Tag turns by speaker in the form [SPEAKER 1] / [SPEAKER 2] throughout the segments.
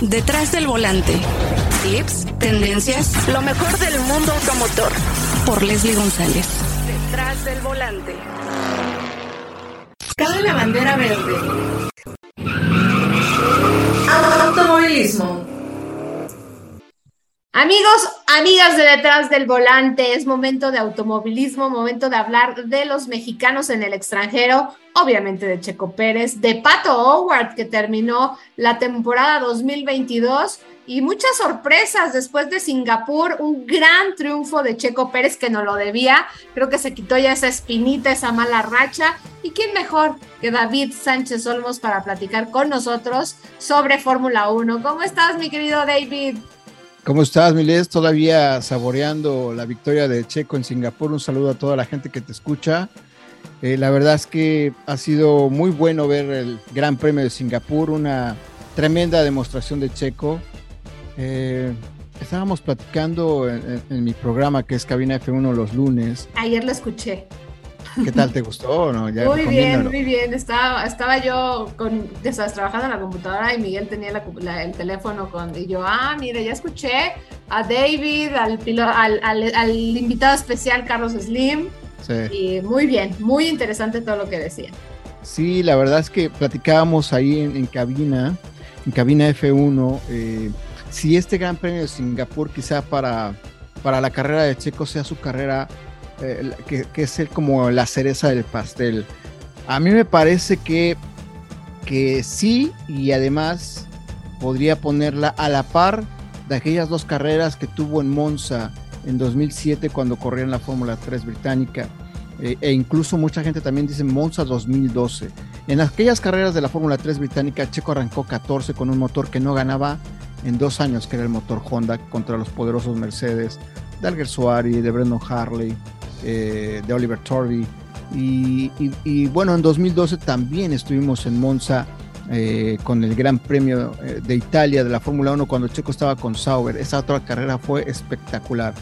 [SPEAKER 1] Detrás del volante. Tips, tendencias, lo mejor del mundo automotor. Por Leslie González. Detrás del volante. Cabe la bandera verde. Automovilismo.
[SPEAKER 2] Amigos, amigas de detrás del volante, es momento de automovilismo, momento de hablar de los mexicanos en el extranjero, obviamente de Checo Pérez, de Pato Howard, que terminó la temporada 2022 y muchas sorpresas después de Singapur, un gran triunfo de Checo Pérez que no lo debía, creo que se quitó ya esa espinita, esa mala racha. ¿Y quién mejor que David Sánchez Olmos para platicar con nosotros sobre Fórmula 1? ¿Cómo estás, mi querido David?
[SPEAKER 3] ¿Cómo estás, Miles? Todavía saboreando la victoria de Checo en Singapur. Un saludo a toda la gente que te escucha. Eh, la verdad es que ha sido muy bueno ver el Gran Premio de Singapur, una tremenda demostración de Checo. Eh, estábamos platicando en, mi programa que es Cabina F1 los lunes.
[SPEAKER 2] Ayer lo escuché.
[SPEAKER 3] ¿Qué tal te gustó? No?
[SPEAKER 2] muy bien, muy bien. Estaba, estaba yo con, trabajando en la computadora y Miguel tenía el teléfono con, y yo, ah, mire, ya escuché a David, al, al, invitado especial Carlos Slim. Sí. Y muy bien, muy interesante todo lo que decía.
[SPEAKER 3] Sí, la verdad es que platicábamos ahí en, cabina, en cabina F1, eh, si este Gran Premio de Singapur quizá para, para la carrera de Checo sea su carrera eh, que, es como la cereza del pastel. A mí me parece que, que sí y además podría ponerla a la par de aquellas dos carreras que tuvo en Monza en 2007 cuando corría en la Fórmula 3 británica. Eh, e incluso mucha gente también dice Monza 2012. En aquellas carreras de la Fórmula 3 británica, Checo arrancó 14 con un motor que no ganaba en dos años, que era el motor Honda contra los poderosos Mercedes de Alguersuari, de Brendan Harley, eh, de Oliver Torby. Y, bueno, en 2012 también estuvimos en Monza eh, con el Gran Premio eh, de Italia de la Fórmula 1 cuando Checo estaba con Sauber. Esa otra carrera fue espectacular.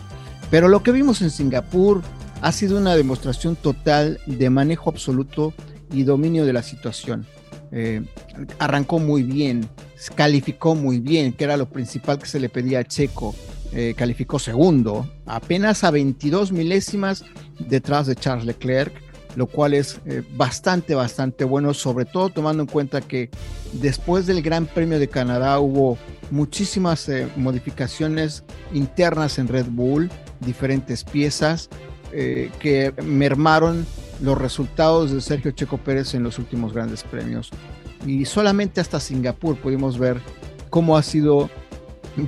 [SPEAKER 3] Pero lo que vimos en Singapur ha sido una demostración total de manejo absoluto y dominio de la situación. arrancó muy bien, calificó muy bien, que era lo principal que se le pedía a Checo. Eh, calificó segundo, apenas a 22 milésimas detrás de Charles Leclerc, lo cual es eh, bastante, bastante bueno, sobre todo tomando en cuenta que después del Gran Premio de Canadá hubo muchísimas eh, modificaciones internas en Red Bull, diferentes piezas que mermaron los resultados de Sergio Checo Pérez en los últimos grandes premios. Y solamente hasta Singapur pudimos ver cómo ha sido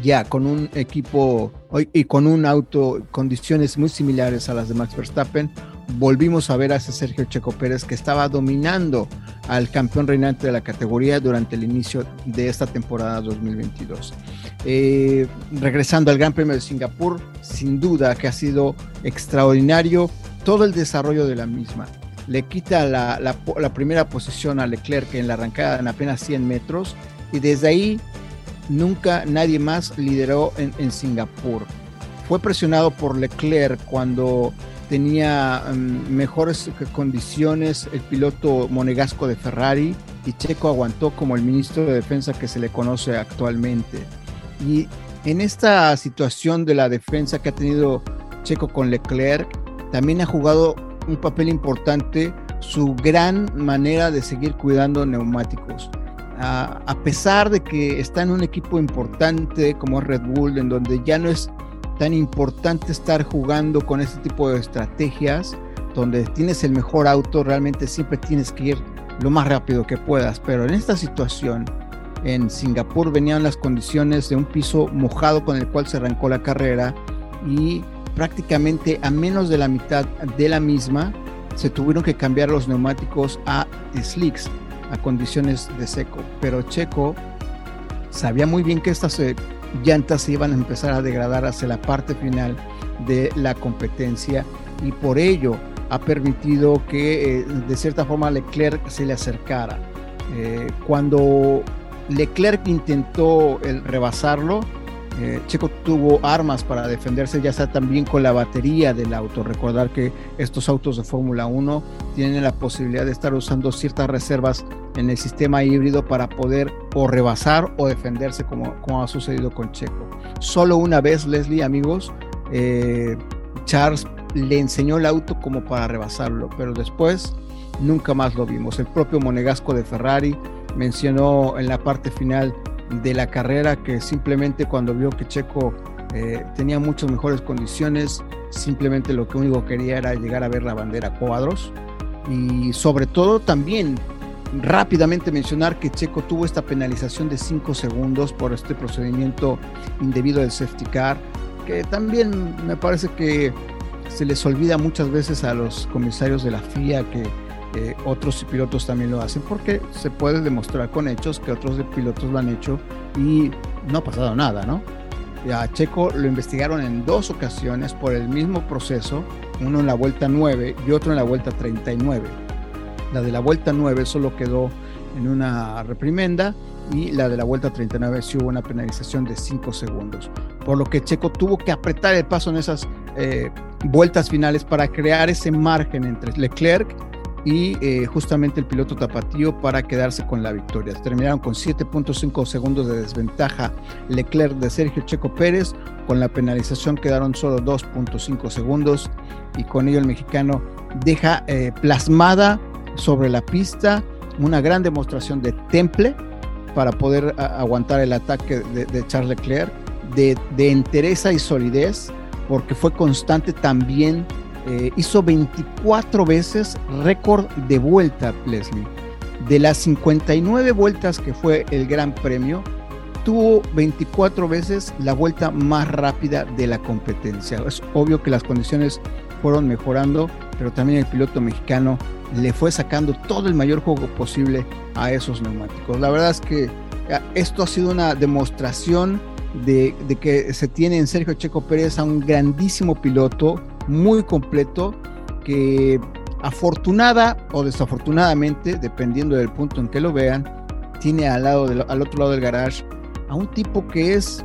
[SPEAKER 3] ya con un equipo y con un auto, condiciones muy similares a las de Max Verstappen, volvimos a ver a ese Sergio Checo Pérez que estaba dominando al campeón reinante de la categoría durante el inicio de esta temporada 2022. Eh, regresando al Gran Premio de Singapur, sin duda que ha sido extraordinario todo el desarrollo de la misma. Le quita la, la primera posición a Leclerc en la arrancada en apenas 100 metros y desde ahí nunca nadie más lideró en, Singapur. Fue presionado por Leclerc cuando tenía mm, mejores condiciones el piloto monegasco de Ferrari y Checo aguantó como el ministro de defensa que se le conoce actualmente. Y en esta situación de la defensa que ha tenido Checo con Leclerc, también ha jugado un papel importante su gran manera de seguir cuidando neumáticos a, pesar de que está en un equipo importante como Red Bull, en donde ya no es tan importante estar jugando con este tipo de estrategias, donde tienes el mejor auto, realmente siempre tienes que ir lo más rápido que puedas. Pero en esta situación, en Singapur venían las condiciones de un piso mojado con el cual se arrancó la carrera y prácticamente a menos de la mitad de la misma se tuvieron que cambiar los neumáticos a slicks a condiciones de seco. Pero Checo sabía muy bien que estas eh, llantas se iban a empezar a degradar hacia la parte final de la competencia y por ello ha permitido que eh, de cierta forma Leclerc se le acercara. Eh, cuando Leclerc intentó el rebasarlo, eh, Checo tuvo armas para defenderse, ya sea también con la batería del auto. Recordar que estos autos de Fórmula 1 tienen la posibilidad de estar usando ciertas reservas en el sistema híbrido para poder o rebasar o defenderse como, como ha sucedido con Checo. Solo una vez, Leslie, amigos, eh, Charles le enseñó el auto como para rebasarlo, pero después nunca más lo vimos. El propio Monegasco de Ferrari mencionó en la parte final de la carrera que simplemente cuando vio que Checo eh, tenía muchas mejores condiciones, simplemente lo que único quería era llegar a ver la bandera cuadros. Y sobre todo también rápidamente mencionar que Checo tuvo esta penalización de 5 segundos por este procedimiento indebido del safety car, que también me parece que se les olvida muchas veces a los comisarios de la FIA que eh, otros pilotos también lo hacen porque se puede demostrar con hechos que otros pilotos lo han hecho y no ha pasado nada, ¿no? A Checo lo investigaron en dos ocasiones por el mismo proceso, uno en la vuelta 9 y otro en la vuelta 39. La de la vuelta 9 solo quedó en una reprimenda y la de la vuelta 39 sí hubo una penalización de 5 segundos, por lo que Checo tuvo que apretar el paso en esas eh, vueltas finales para crear ese margen entre Leclerc y eh, justamente el piloto tapatío para quedarse con la victoria. Terminaron con 7.5 segundos de desventaja Leclerc de Sergio Checo Pérez, con la penalización quedaron solo 2.5 segundos y con ello el mexicano deja eh, plasmada sobre la pista una gran demostración de temple para poder aguantar el ataque de, Charles Leclerc, de, de entereza y solidez, porque fue constante también eh, hizo 24 veces récord de vuelta, Leslie. De las 59 vueltas que fue el Gran Premio, tuvo 24 veces la vuelta más rápida de la competencia. Es obvio que las condiciones fueron mejorando, pero también el piloto mexicano le fue sacando todo el mayor juego posible a esos neumáticos. La verdad es que esto ha sido una demostración de, de que se tiene en Sergio Checo Pérez a un grandísimo piloto, muy completo que afortunada o desafortunadamente, dependiendo del punto en que lo vean, tiene al, lado al otro lado del garage a un tipo que es,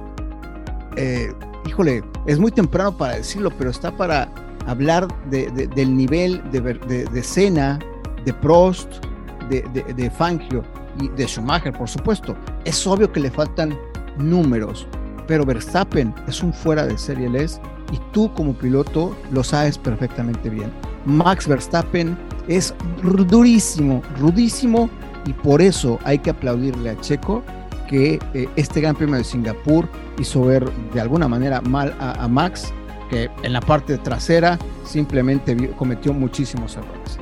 [SPEAKER 3] eh, híjole, es muy temprano para decirlo, pero está para hablar del nivel de, de, de de Prost, de, Fangio y de Schumacher, por supuesto. Es obvio que le faltan números, pero Verstappen es un fuera de serie, les y tú como piloto lo sabes perfectamente bien. Max Verstappen es durísimo, rudísimo y por eso hay que aplaudirle a Checo que eh, este Gran Premio de Singapur hizo ver de alguna manera mal a, Max, que en la parte trasera simplemente cometió muchísimos errores.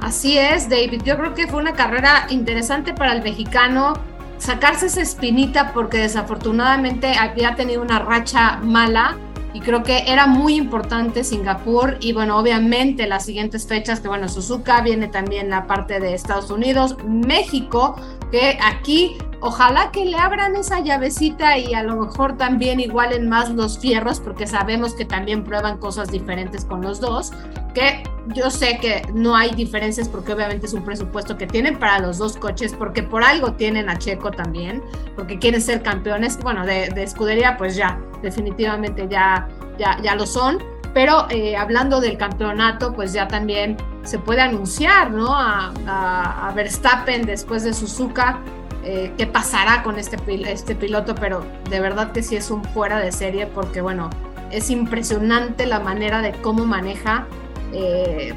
[SPEAKER 2] Así es, David. Yo creo que fue una carrera interesante para el mexicano sacarse esa espinita porque desafortunadamente había tenido una racha mala y creo que era muy importante Singapur y bueno, obviamente las siguientes fechas que bueno, Suzuka viene también la parte de Estados Unidos, México, que aquí ojalá que le abran esa llavecita y a lo mejor también igualen más los fierros porque sabemos que también prueban cosas diferentes con los dos, que yo sé que no hay diferencias porque obviamente es un presupuesto que tienen para los dos coches, porque por algo tienen a Checo también, porque quieren ser campeones, bueno, de, escudería pues ya, definitivamente ya, ya, ya lo son, pero eh, hablando del campeonato pues ya también se puede anunciar, ¿no? A, a, Verstappen después de Suzuka. Eh, qué pasará con este, este piloto, pero de verdad que sí es un fuera de serie porque, bueno, es impresionante la manera de cómo maneja eh,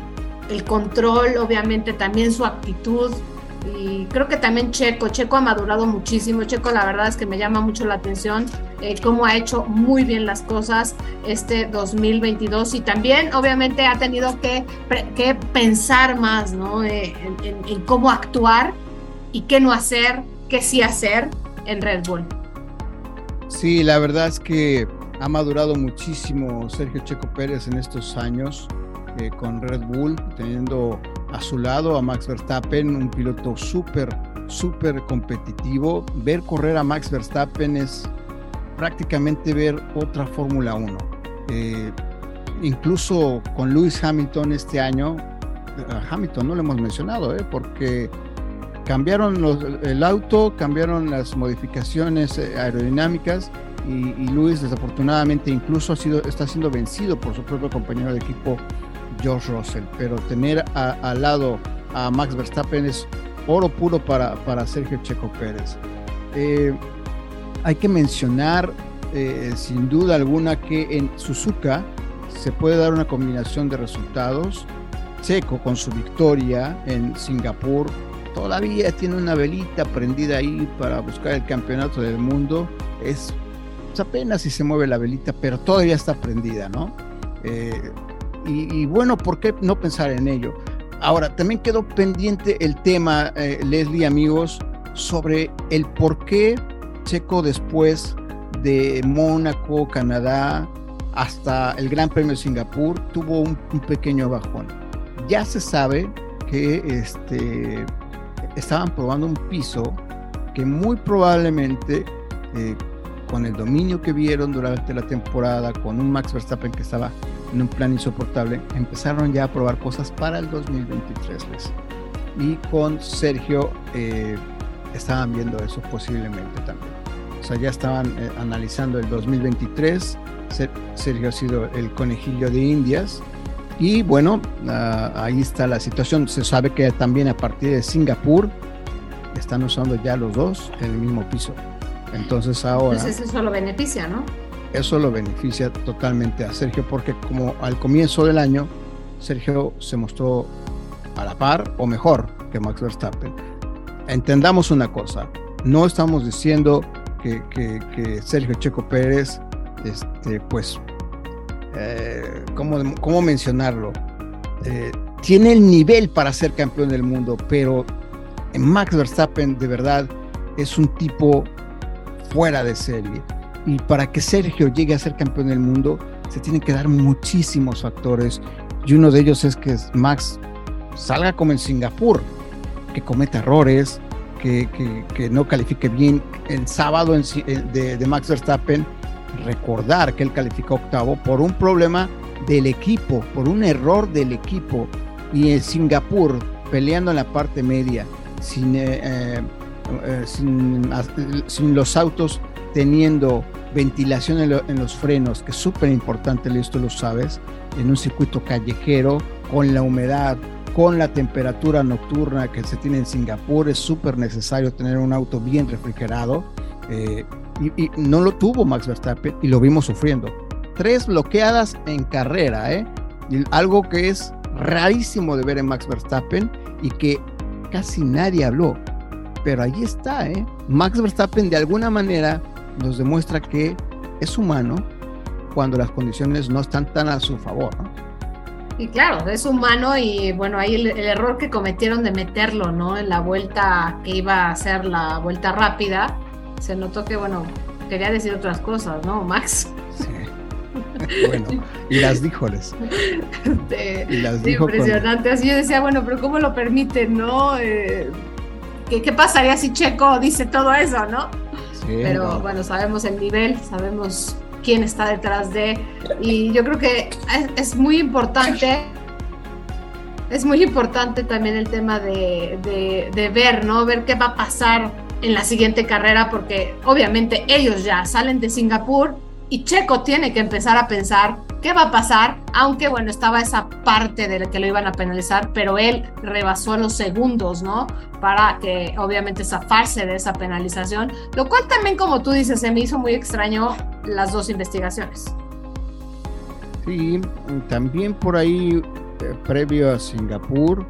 [SPEAKER 2] el control, obviamente también su actitud. Y creo que también Checo, Checo ha madurado muchísimo. Checo, la verdad es que me llama mucho la atención eh, cómo ha hecho muy bien las cosas este 2022 y también, obviamente, ha tenido que, que pensar más ¿no? Eh, en, cómo actuar y qué no hacer, qué sí hacer en Red Bull.
[SPEAKER 3] Sí, la verdad es que ha madurado muchísimo Sergio Checo Pérez en estos años. Eh, con Red Bull, teniendo a su lado a Max Verstappen, un piloto súper, súper competitivo. Ver correr a Max Verstappen es prácticamente ver otra Fórmula 1. Eh, incluso con Lewis Hamilton este año, a Hamilton no lo hemos mencionado, eh, porque cambiaron el auto, cambiaron las modificaciones aerodinámicas y, Luis desafortunadamente incluso ha sido, está siendo vencido por su propio compañero de equipo George Russell, pero tener al lado a Max Verstappen es oro puro para, para Sergio Checo Pérez. Eh, hay que mencionar eh, sin duda alguna que en Suzuka se puede dar una combinación de resultados. Checo con su victoria en Singapur todavía tiene una velita prendida ahí para buscar el campeonato del mundo. Es apenas si se mueve la velita, pero todavía está prendida, ¿no? Eh, y, bueno, ¿por qué no pensar en ello? Ahora, también quedó pendiente el tema, eh, Leslie, amigos, sobre el por qué Checo después de Mónaco, Canadá, hasta el Gran Premio de Singapur, tuvo un, pequeño bajón. Ya se sabe que este, estaban probando un piso que muy probablemente eh, con el dominio que vieron durante la temporada, con un Max Verstappen que estaba en un plan insoportable, empezaron ya a probar cosas para el 2023. Y con Sergio eh, estaban viendo eso posiblemente también. O sea, ya estaban eh, analizando el 2023. Sergio ha sido el conejillo de Indias. Y bueno, ah, ahí está la situación. Se sabe que también a partir de Singapur están usando ya los dos en el mismo piso. Entonces ahora...
[SPEAKER 2] Pues eso lo beneficia, ¿no?
[SPEAKER 3] Eso lo beneficia totalmente a Sergio porque como al comienzo del año, Sergio se mostró a la par o mejor que Max Verstappen. Entendamos una cosa, no estamos diciendo que, Sergio Checo Pérez, este, pues, eh, ¿cómo, mencionarlo? Eh, tiene el nivel para ser campeón del mundo, pero Max Verstappen de verdad es un tipo fuera de serie. Y para que Sergio llegue a ser campeón del mundo, se tienen que dar muchísimos factores. Y uno de ellos es que Max salga como en Singapur, que cometa errores, que, no califique bien. El sábado de, de, Max Verstappen, recordar que él calificó octavo por un problema del equipo, por un error del equipo. Y en Singapur, peleando en la parte media, sin, eh, eh, eh, sin, los autos teniendo ventilación en, los frenos, que es súper importante, esto lo sabes, en un circuito callejero, con la humedad, con la temperatura nocturna que se tiene en Singapur, es súper necesario tener un auto bien refrigerado. Y, no lo tuvo Max Verstappen y lo vimos sufriendo. Tres bloqueadas en carrera, algo que es rarísimo de ver en Max Verstappen y que casi nadie habló. Pero ahí está, ¿eh? Max Verstappen de alguna manera nos demuestra que es humano cuando las condiciones no están tan a su favor,
[SPEAKER 2] Y claro, es humano y bueno, ahí el, error que cometieron de meterlo, ¿no? En la vuelta que iba a ser la vuelta rápida, se notó que, bueno, quería decir otras cosas, ¿no, Max? Sí.
[SPEAKER 3] bueno, y las díjoles.
[SPEAKER 2] y las dijo impresionante. Así yo decía, bueno, pero ¿cómo lo permiten, no? Eh, ¿qué, pasaría si Checo dice todo eso, no? pero bueno, sabemos el nivel, sabemos quién está detrás de. Y yo creo que es, muy importante. Es muy importante también el tema de, de, de ver, ¿no? Ver qué va a pasar en la siguiente carrera, porque obviamente ellos ya salen de Singapur y Checo tiene que empezar a pensar qué va a pasar, aunque bueno, estaba esa parte de que lo iban a penalizar, pero él rebasó los segundos, ¿no? Para que obviamente zafarse de esa penalización, lo cual también, como tú dices, se me hizo muy extraño las dos investigaciones.
[SPEAKER 3] Sí, también por ahí, eh, previo a Singapur,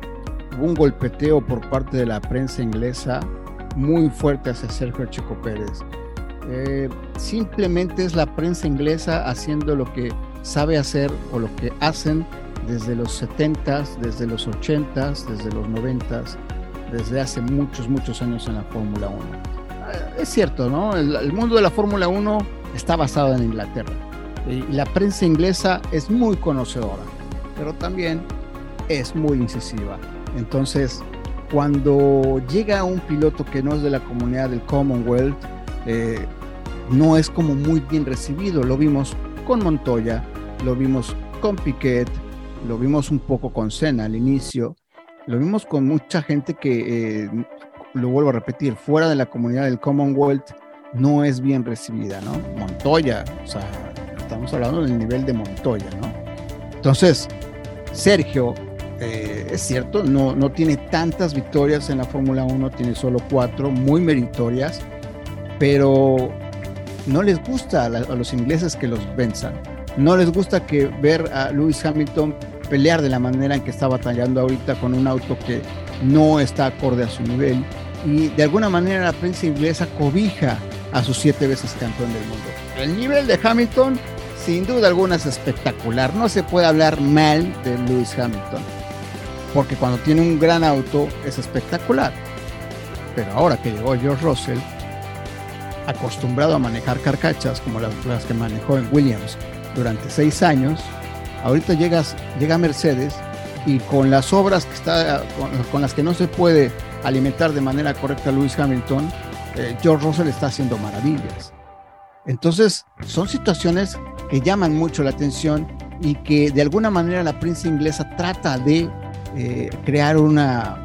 [SPEAKER 3] hubo un golpeteo por parte de la prensa inglesa muy fuerte hacia Sergio Checo Pérez eh, simplemente es la prensa inglesa haciendo lo que sabe hacer o lo que hacen desde los 70s, desde los 80s, desde los 90s, desde hace muchos, muchos años en la Fórmula 1. Eh, es cierto, ¿no? El, mundo de la Fórmula 1 está basado en Inglaterra y la prensa inglesa es muy conocedora, pero también es muy incisiva. Entonces, cuando llega un piloto que no es de la comunidad del Commonwealth, eh, no es como muy bien recibido. Lo vimos con Montoya, lo vimos con Piquet, lo vimos un poco con Senna al inicio, lo vimos con mucha gente que, eh, lo vuelvo a repetir, fuera de la comunidad del Commonwealth, no es bien recibida, ¿no? Montoya, o sea, estamos hablando del nivel de Montoya, ¿no? Entonces, Sergio, eh, es cierto, no, no tiene tantas victorias en la Fórmula 1, tiene solo cuatro, muy meritorias, pero no les gusta a, los ingleses que los venzan. No les gusta que ver a Lewis Hamilton pelear de la manera en que está batallando ahorita con un auto que no está acorde a su nivel. Y de alguna manera la prensa inglesa cobija a sus siete veces campeón del mundo. El nivel de Hamilton, sin duda alguna, es espectacular. No se puede hablar mal de Lewis Hamilton, porque cuando tiene un gran auto es espectacular. Pero ahora que llegó George Russell, acostumbrado a manejar carcachas como las, que manejó en Williams durante seis años, ahorita llegas, llega Mercedes y con las obras que está, con, las que no se puede alimentar de manera correcta Lewis Hamilton, eh, George Russell está haciendo maravillas. Entonces, son situaciones que llaman mucho la atención y que de alguna manera la prensa inglesa trata de eh, crear una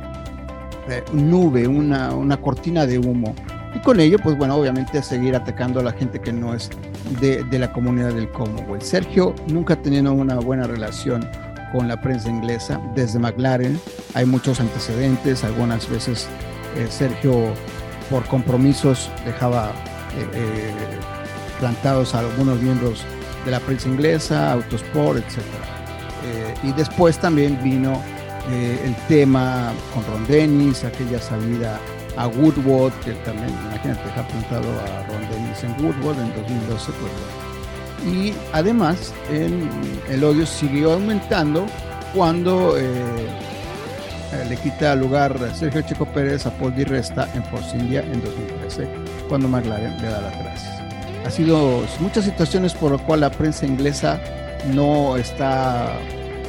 [SPEAKER 3] eh, nube, una, una cortina de humo y con ello, pues bueno, obviamente seguir atacando a la gente que no es de, la comunidad del Commonwealth. Sergio nunca ha tenido una buena relación con la prensa inglesa desde McLaren. Hay muchos antecedentes, algunas veces eh, Sergio por compromisos dejaba plantados a algunos miembros de la prensa inglesa, Autosport, etc. y después también vino el tema con Ron Dennis, aquella salida a Woodward, que también, imagínate, ha apuntado a Ron Dennis en Woodward en 2012. Pues, y además, el odio siguió aumentando cuando eh, le quita lugar Sergio Checo Pérez a Paul Di Resta en Force India en 2013, cuando McLaren le da las gracias. Ha sido muchas situaciones por lo cual la prensa inglesa no está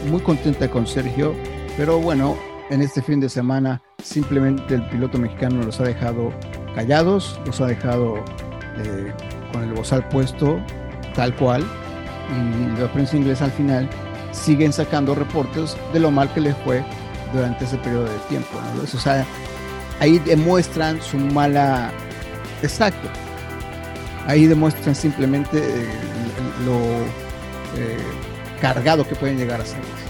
[SPEAKER 3] muy contenta con Sergio, pero bueno, en este fin de semana simplemente el piloto mexicano los ha dejado callados, los ha dejado eh, con el bozal puesto tal cual y la prensa inglesa al final siguen sacando reportes de lo mal que les fue durante ese periodo de tiempo. O sea, ahí demuestran su mala... Exacto. Ahí demuestran simplemente eh, lo eh, cargado que pueden llegar a ser.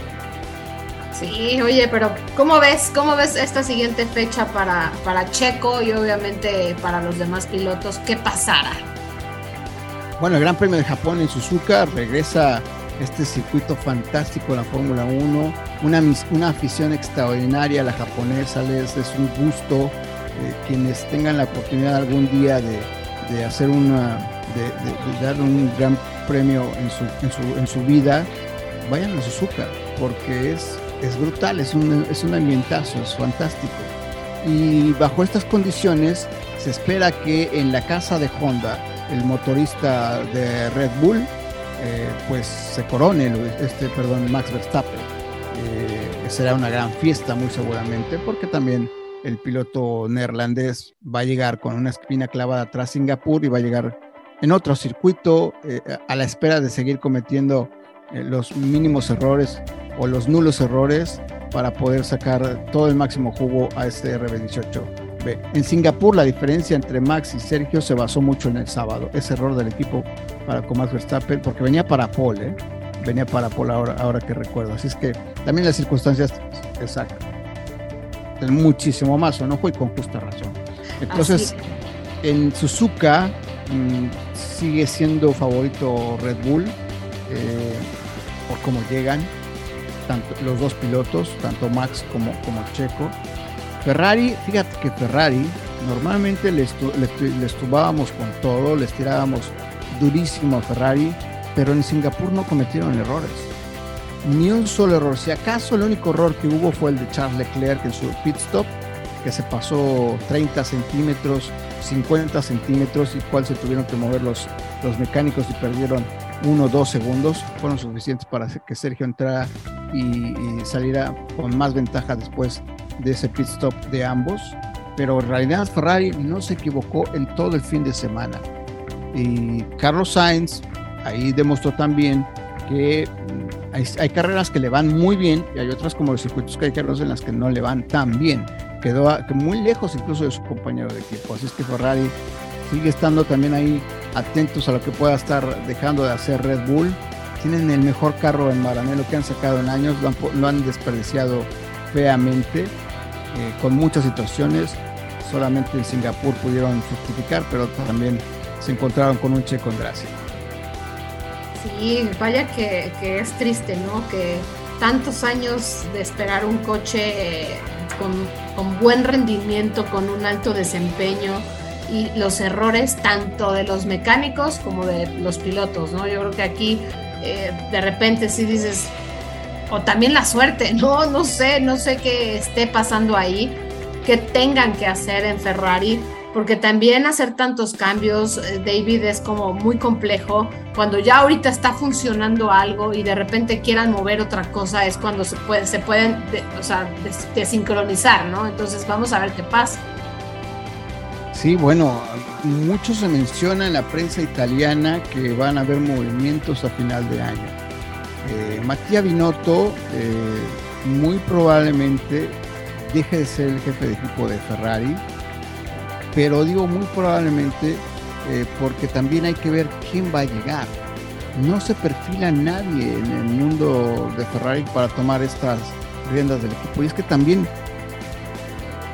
[SPEAKER 2] Sí, oye, pero ¿cómo ves, cómo ves esta siguiente fecha para, para Checo y obviamente para los demás pilotos? ¿Qué pasará?
[SPEAKER 3] Bueno, el Gran Premio de Japón en Suzuka regresa este circuito fantástico de la Fórmula 1, una, una afición extraordinaria la japonesa, les es un gusto. Eh, quienes tengan la oportunidad algún día de, hacer una, de, dar un gran premio en su, en su, en su vida, vayan a Suzuka, porque es es brutal, es un, es un ambientazo, es fantástico. Y bajo estas condiciones se espera que en la casa de Honda, el motorista de Red Bull, eh, pues se corone, este, perdón, Max Verstappen. Eh, será una gran fiesta muy seguramente porque también el piloto neerlandés va a llegar con una espina clavada atrás Singapur y va a llegar en otro circuito eh, a la espera de seguir cometiendo los mínimos errores o los nulos errores para poder sacar todo el máximo jugo a este RB18B. En Singapur la diferencia entre Max y Sergio se basó mucho en el sábado, ese error del equipo para con Max Verstappen, porque venía para Paul, ¿eh? venía para Paul ahora, ahora que recuerdo. Así es que también las circunstancias exactas. Muchísimo más, o no fue con justa razón. Entonces, en Suzuka mm, sigue siendo favorito Red Bull eh, por cómo llegan los dos pilotos, tanto Max como, como Checo. Ferrari, fíjate que Ferrari normalmente les, les, tubábamos con todo, les tirábamos durísimo a Ferrari, pero en Singapur no cometieron errores. Ni un solo error. Si acaso el único error que hubo fue el de Charles Leclerc en su pit stop, que se pasó 30 centímetros, 50 centímetros, y cual se tuvieron que mover los, los mecánicos y perdieron uno o dos segundos fueron suficientes para que Sergio entrara y, saliera con más ventaja después de ese pit stop de ambos. Pero en realidad Ferrari no se equivocó en todo el fin de semana. Y Carlos Sainz ahí demostró también que mm, hay, carreras que le van muy bien y hay otras como los circuitos que hay carreras en las que no le van tan bien. Quedó muy lejos incluso de su compañero de equipo. Así es que Ferrari sigue estando también ahí atentos a lo que pueda estar dejando de hacer Red Bull. Tienen el mejor carro en Maranello que han sacado en años, lo han, desperdiciado feamente, eh, con muchas situaciones. Solamente en Singapur pudieron justificar, pero también se encontraron con un checo en gracia.
[SPEAKER 2] Sí, vaya que, es triste, ¿no? Que tantos años de esperar un coche eh, con, buen rendimiento, con un alto desempeño y los errores tanto de los mecánicos como de los pilotos, ¿no? Yo creo que aquí eh, de repente sí dices, o también la suerte, no, no sé, no sé qué esté pasando ahí, que tengan que hacer en Ferrari, porque también hacer tantos cambios, eh, David, es como muy complejo. Cuando ya ahorita está funcionando algo y de repente quieran mover otra cosa, es cuando se, puede, se pueden o sea, desincronizar, ¿no? Entonces vamos a ver qué pasa.
[SPEAKER 3] Sí, bueno, mucho se menciona en la prensa italiana que van a haber movimientos a final de año. Eh, Mattia Binotto eh, muy probablemente deje de ser el jefe de equipo de Ferrari, pero digo muy probablemente eh, porque también hay que ver quién va a llegar. No se perfila nadie en el mundo de Ferrari para tomar estas riendas del equipo. Y es que también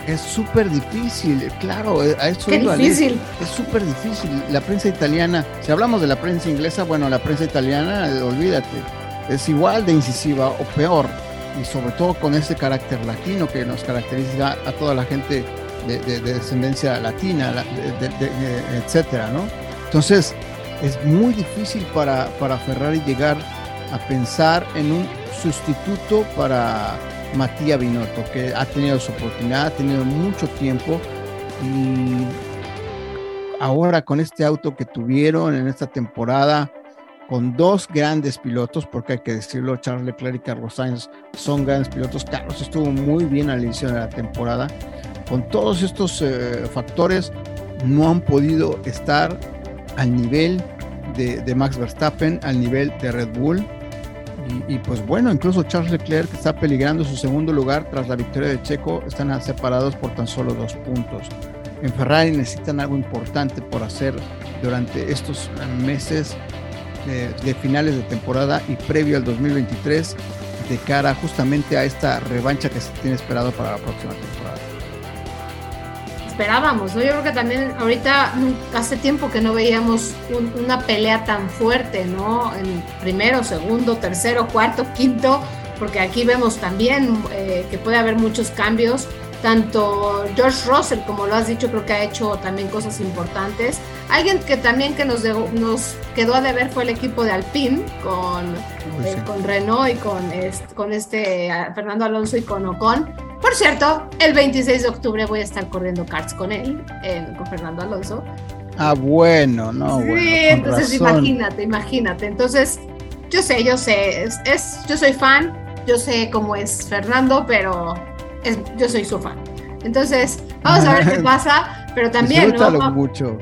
[SPEAKER 3] es súper difícil, claro, eh, a eso
[SPEAKER 2] Qué difícil.
[SPEAKER 3] Es súper difícil. La prensa italiana, si hablamos de la prensa inglesa, bueno, la prensa italiana, eh, olvídate, es igual de incisiva o peor. Y sobre todo con ese carácter latino que nos caracteriza a toda la gente de, descendencia latina, etcétera, ¿no? Entonces, es muy difícil para, para Ferrari llegar a pensar en un sustituto para Matías Binotto, que ha tenido su oportunidad, ha tenido mucho tiempo y ahora con este auto que tuvieron en esta temporada, con dos grandes pilotos, porque hay que decirlo, Charles Leclerc y Carlos Sainz son grandes pilotos. Carlos estuvo muy bien al inicio de la temporada. Con todos estos eh, factores, no han podido estar al nivel de, de Max Verstappen, al nivel de Red Bull y, pues bueno, incluso Charles Leclerc está peligrando su segundo lugar tras la victoria de Checo, están separados por tan solo dos puntos. En Ferrari necesitan algo importante por hacer durante estos meses de, de finales de temporada y previo al 2023 de cara justamente a esta revancha que se tiene esperado para la próxima temporada
[SPEAKER 2] esperábamos, ¿no? Yo creo que también ahorita hace tiempo que no veíamos una pelea tan fuerte, ¿no? En primero, segundo, tercero, cuarto, quinto, porque aquí vemos también eh, que puede haber muchos cambios. Tanto George Russell, como lo has dicho, creo que ha hecho también cosas importantes. Alguien que también que nos, nos quedó a deber fue el equipo de Alpine con, eh, con Renault y con con este Fernando Alonso y con Ocon por cierto, el 26 de octubre voy a estar corriendo karts con él, con Fernando Alonso.
[SPEAKER 3] Ah, bueno, no.
[SPEAKER 2] Sí, entonces imagínate, imagínate. Entonces, yo sé, yo sé, es, yo soy fan, yo sé cómo es Fernando, pero yo soy su fan. Entonces, vamos a ver qué pasa, pero también,
[SPEAKER 3] ¿no? mucho.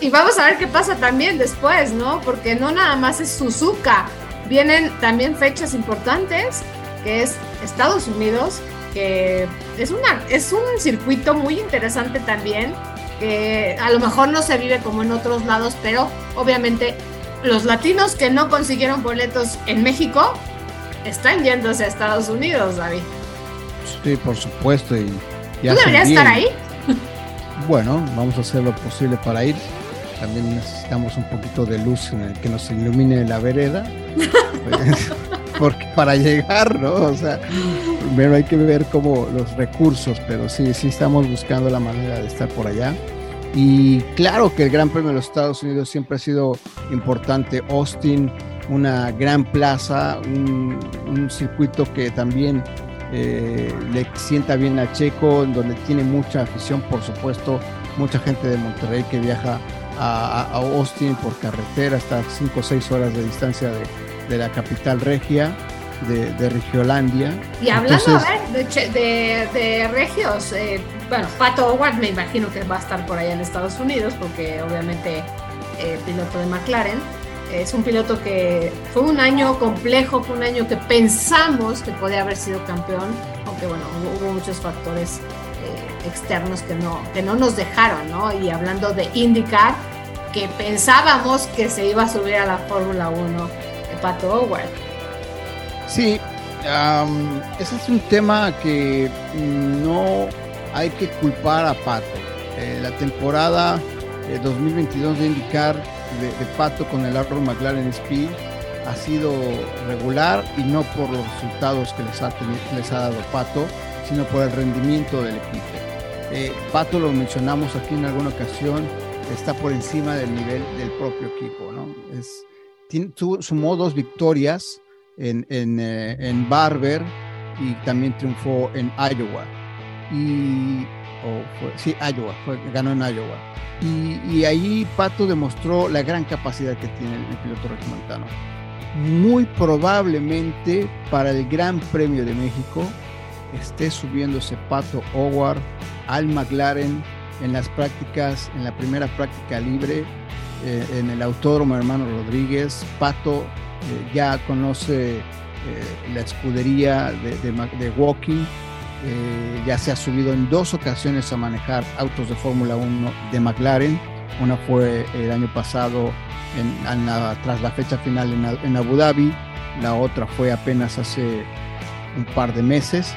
[SPEAKER 2] Y vamos a ver qué pasa también después, ¿no? Porque no nada más es Suzuka, vienen también fechas importantes, que es Estados Unidos, que es, una, es un circuito muy interesante también, que a lo mejor no se vive como en otros lados, pero obviamente los latinos que no consiguieron boletos en México están yéndose a Estados Unidos, David.
[SPEAKER 3] Sí, por supuesto. Y,
[SPEAKER 2] ¿Tú deberías estar ahí?
[SPEAKER 3] Bueno, vamos a hacer lo posible para ir. También necesitamos un poquito de luz en el que nos ilumine la vereda. porque para llegar, ¿no? O sea, primero hay que ver como los recursos, pero sí, sí estamos buscando la manera de estar por allá. Y claro que el Gran Premio de los Estados Unidos siempre ha sido importante. Austin, una gran plaza, un, circuito que también eh, le sienta bien a Checo, donde tiene mucha afición, por supuesto, mucha gente de Monterrey que viaja a, Austin por carretera, hasta 5 o 6 horas de distancia de, de la capital regia, de, de Regiolandia.
[SPEAKER 2] Y hablando, a ver, de, de, regios, eh, bueno, Pato Howard me imagino que va a estar por allá en Estados Unidos, porque obviamente eh, piloto de McLaren. Es un piloto que fue un año complejo, fue un año que pensamos que podía haber sido campeón, aunque bueno, hubo, muchos factores externos que no, que no nos dejaron, ¿no? Y hablando de IndyCar, que pensábamos que se iba a subir a la Fórmula 1 de Pato Howard.
[SPEAKER 3] Sí, ese es un tema que no hay que culpar a Pato. Eh, la temporada 2022 de IndyCar de, Pato con el Arrow McLaren Speed ha sido regular y no por los resultados que les ha, les ha dado Pato, sino por el rendimiento del equipo. Eh, Pato lo mencionamos aquí en alguna ocasión, está por encima del nivel del propio equipo. ¿no? Es, sumó dos victorias en, en, eh, en, Barber y también triunfó en Iowa. Y, fue, sí, Iowa, ganó en Iowa. Y, y, ahí Pato demostró la gran capacidad que tiene el, piloto regimontano muy probablemente para el Gran Premio de México esté subiéndose Pato Howard al McLaren en las prácticas, en la primera práctica libre, eh, en el Autódromo Hermano Rodríguez. Pato eh, ya conoce eh, la escudería de, Walking, ya se ha subido en dos ocasiones a manejar autos de Fórmula 1 de McLaren. Una fue el año pasado tras la fecha final en, Abu Dhabi, la otra fue apenas hace un par de meses.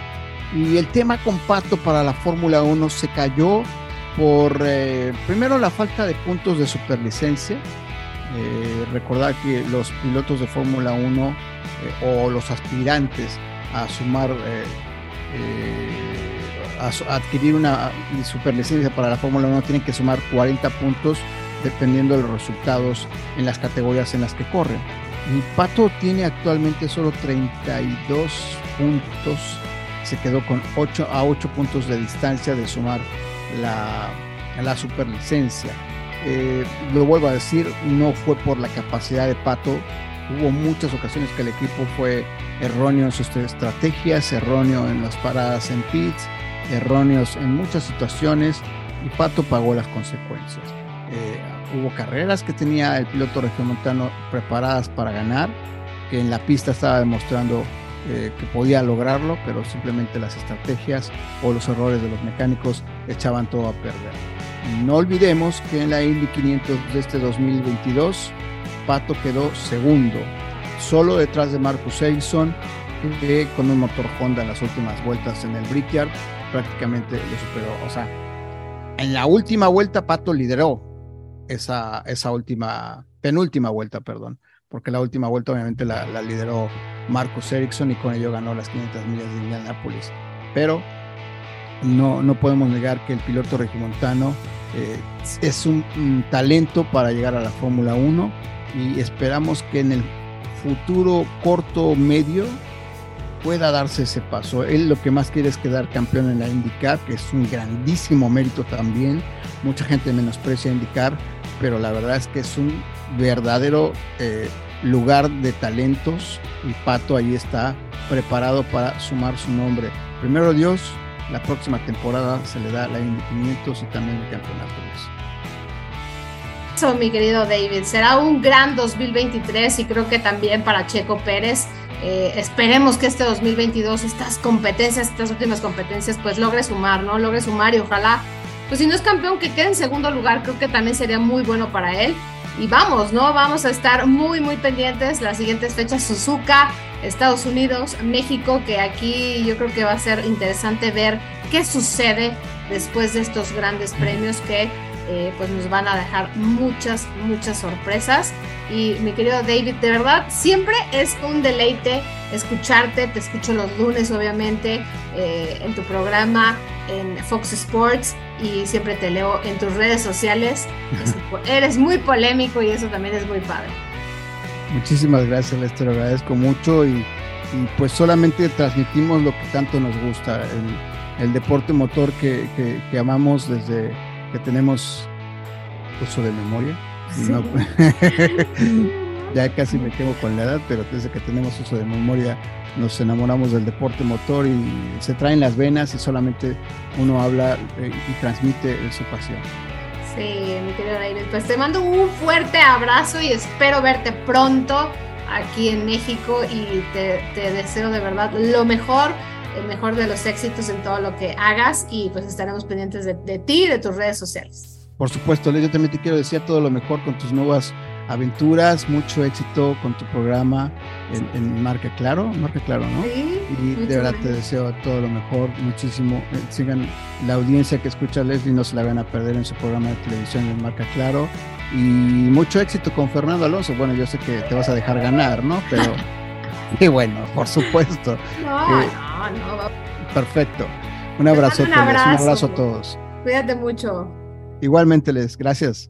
[SPEAKER 3] Y el tema con Pato para la Fórmula 1 se cayó por, eh, primero, la falta de puntos de superlicencia. Eh, recordar que los pilotos de Fórmula 1 eh, o los aspirantes a sumar, a, adquirir una superlicencia para la Fórmula 1 tienen que sumar 40 puntos dependiendo de los resultados en las categorías en las que corren. Mi Pato tiene actualmente solo 32 puntos, se quedó con 8 a 8 puntos de distancia de sumar la, la superlicencia. Eh, lo vuelvo a decir, no fue por la capacidad de Pato, hubo muchas ocasiones que el equipo fue erróneo en sus estrategias, erróneo en las paradas en pits, erróneos en muchas situaciones y Pato pagó las consecuencias. Eh, hubo carreras que tenía el piloto regiomontano preparadas para ganar, que en la pista estaba demostrando eh, que podía lograrlo, pero simplemente las estrategias o los errores de los mecánicos echaban todo a perder. No olvidemos que en la Indy 500 de este 2022, Pato quedó segundo, solo detrás de Marcus Ericsson, que con un motor Honda en las últimas vueltas en el Brickyard prácticamente lo superó. O sea, en la última vuelta Pato lideró, esa, esa última, penúltima vuelta, perdón, porque la última vuelta obviamente la, lideró Marcus Ericsson y con ello ganó las 500 millas de Indianapolis. Pero no, no podemos negar que el piloto regimontano eh, es un, talento para llegar a la Fórmula 1 y esperamos que en el futuro corto medio pueda darse ese paso. Él lo que más quiere es quedar campeón en la IndyCar, que es un grandísimo mérito también. Mucha gente menosprecia IndyCar, pero la verdad es que es un verdadero eh, lugar de talentos y Pato ahí está preparado para sumar su nombre. Primero Dios, la próxima temporada se le da la Indy 500 y también el campeonato.
[SPEAKER 2] Eso, mi querido David, será un gran 2023 y creo que también para Checo Pérez. Eh, esperemos que este 2022 estas competencias, estas últimas competencias, pues logre sumar, ¿no? Logre sumar y ojalá pues si no es campeón, que quede en segundo lugar, creo que también sería muy bueno para él. Y vamos, ¿no? Vamos a estar muy, muy pendientes las siguientes fechas. Suzuka, Estados Unidos, México, que aquí yo creo que va a ser interesante ver qué sucede después de estos grandes premios que eh, pues nos van a dejar muchas, muchas sorpresas. Y mi querido David, de verdad, siempre es un deleite escucharte. Te escucho los lunes, obviamente, eh, en tu programa en Fox Sports y siempre te leo en tus redes sociales. Eres muy polémico y eso también es muy padre.
[SPEAKER 3] Muchísimas gracias, Lester, lo agradezco mucho y, pues solamente transmitimos lo que tanto nos gusta, el, deporte motor que, amamos desde que tenemos uso de memoria. ya casi me quemo con la edad, pero desde que tenemos uso de memoria nos enamoramos del deporte motor y se traen las venas y solamente uno habla eh, y transmite su pasión.
[SPEAKER 2] Sí, mi querido David, pues te mando un fuerte abrazo y espero verte pronto aquí en México y te, deseo de verdad lo mejor el mejor de los éxitos en todo lo que hagas y pues estaremos pendientes de, de ti y de tus redes sociales.
[SPEAKER 3] Por supuesto, yo también te quiero decir todo lo mejor con tus nuevas aventuras, mucho éxito con tu programa en, Marca Claro, Marca Claro, ¿no?
[SPEAKER 2] Sí,
[SPEAKER 3] y de verdad te deseo todo lo mejor, muchísimo. Eh, sigan la audiencia que escucha Leslie, no se la van a perder en su programa de televisión en Marca Claro. Y mucho éxito con Fernando Alonso. Bueno, yo sé que te vas a dejar ganar, ¿no? Pero, y bueno, por supuesto.
[SPEAKER 2] No, eh, no, no.
[SPEAKER 3] Perfecto. Un abrazo, un abrazo, un abrazo a todos.
[SPEAKER 2] Cuídate mucho.
[SPEAKER 3] Igualmente, Les, gracias.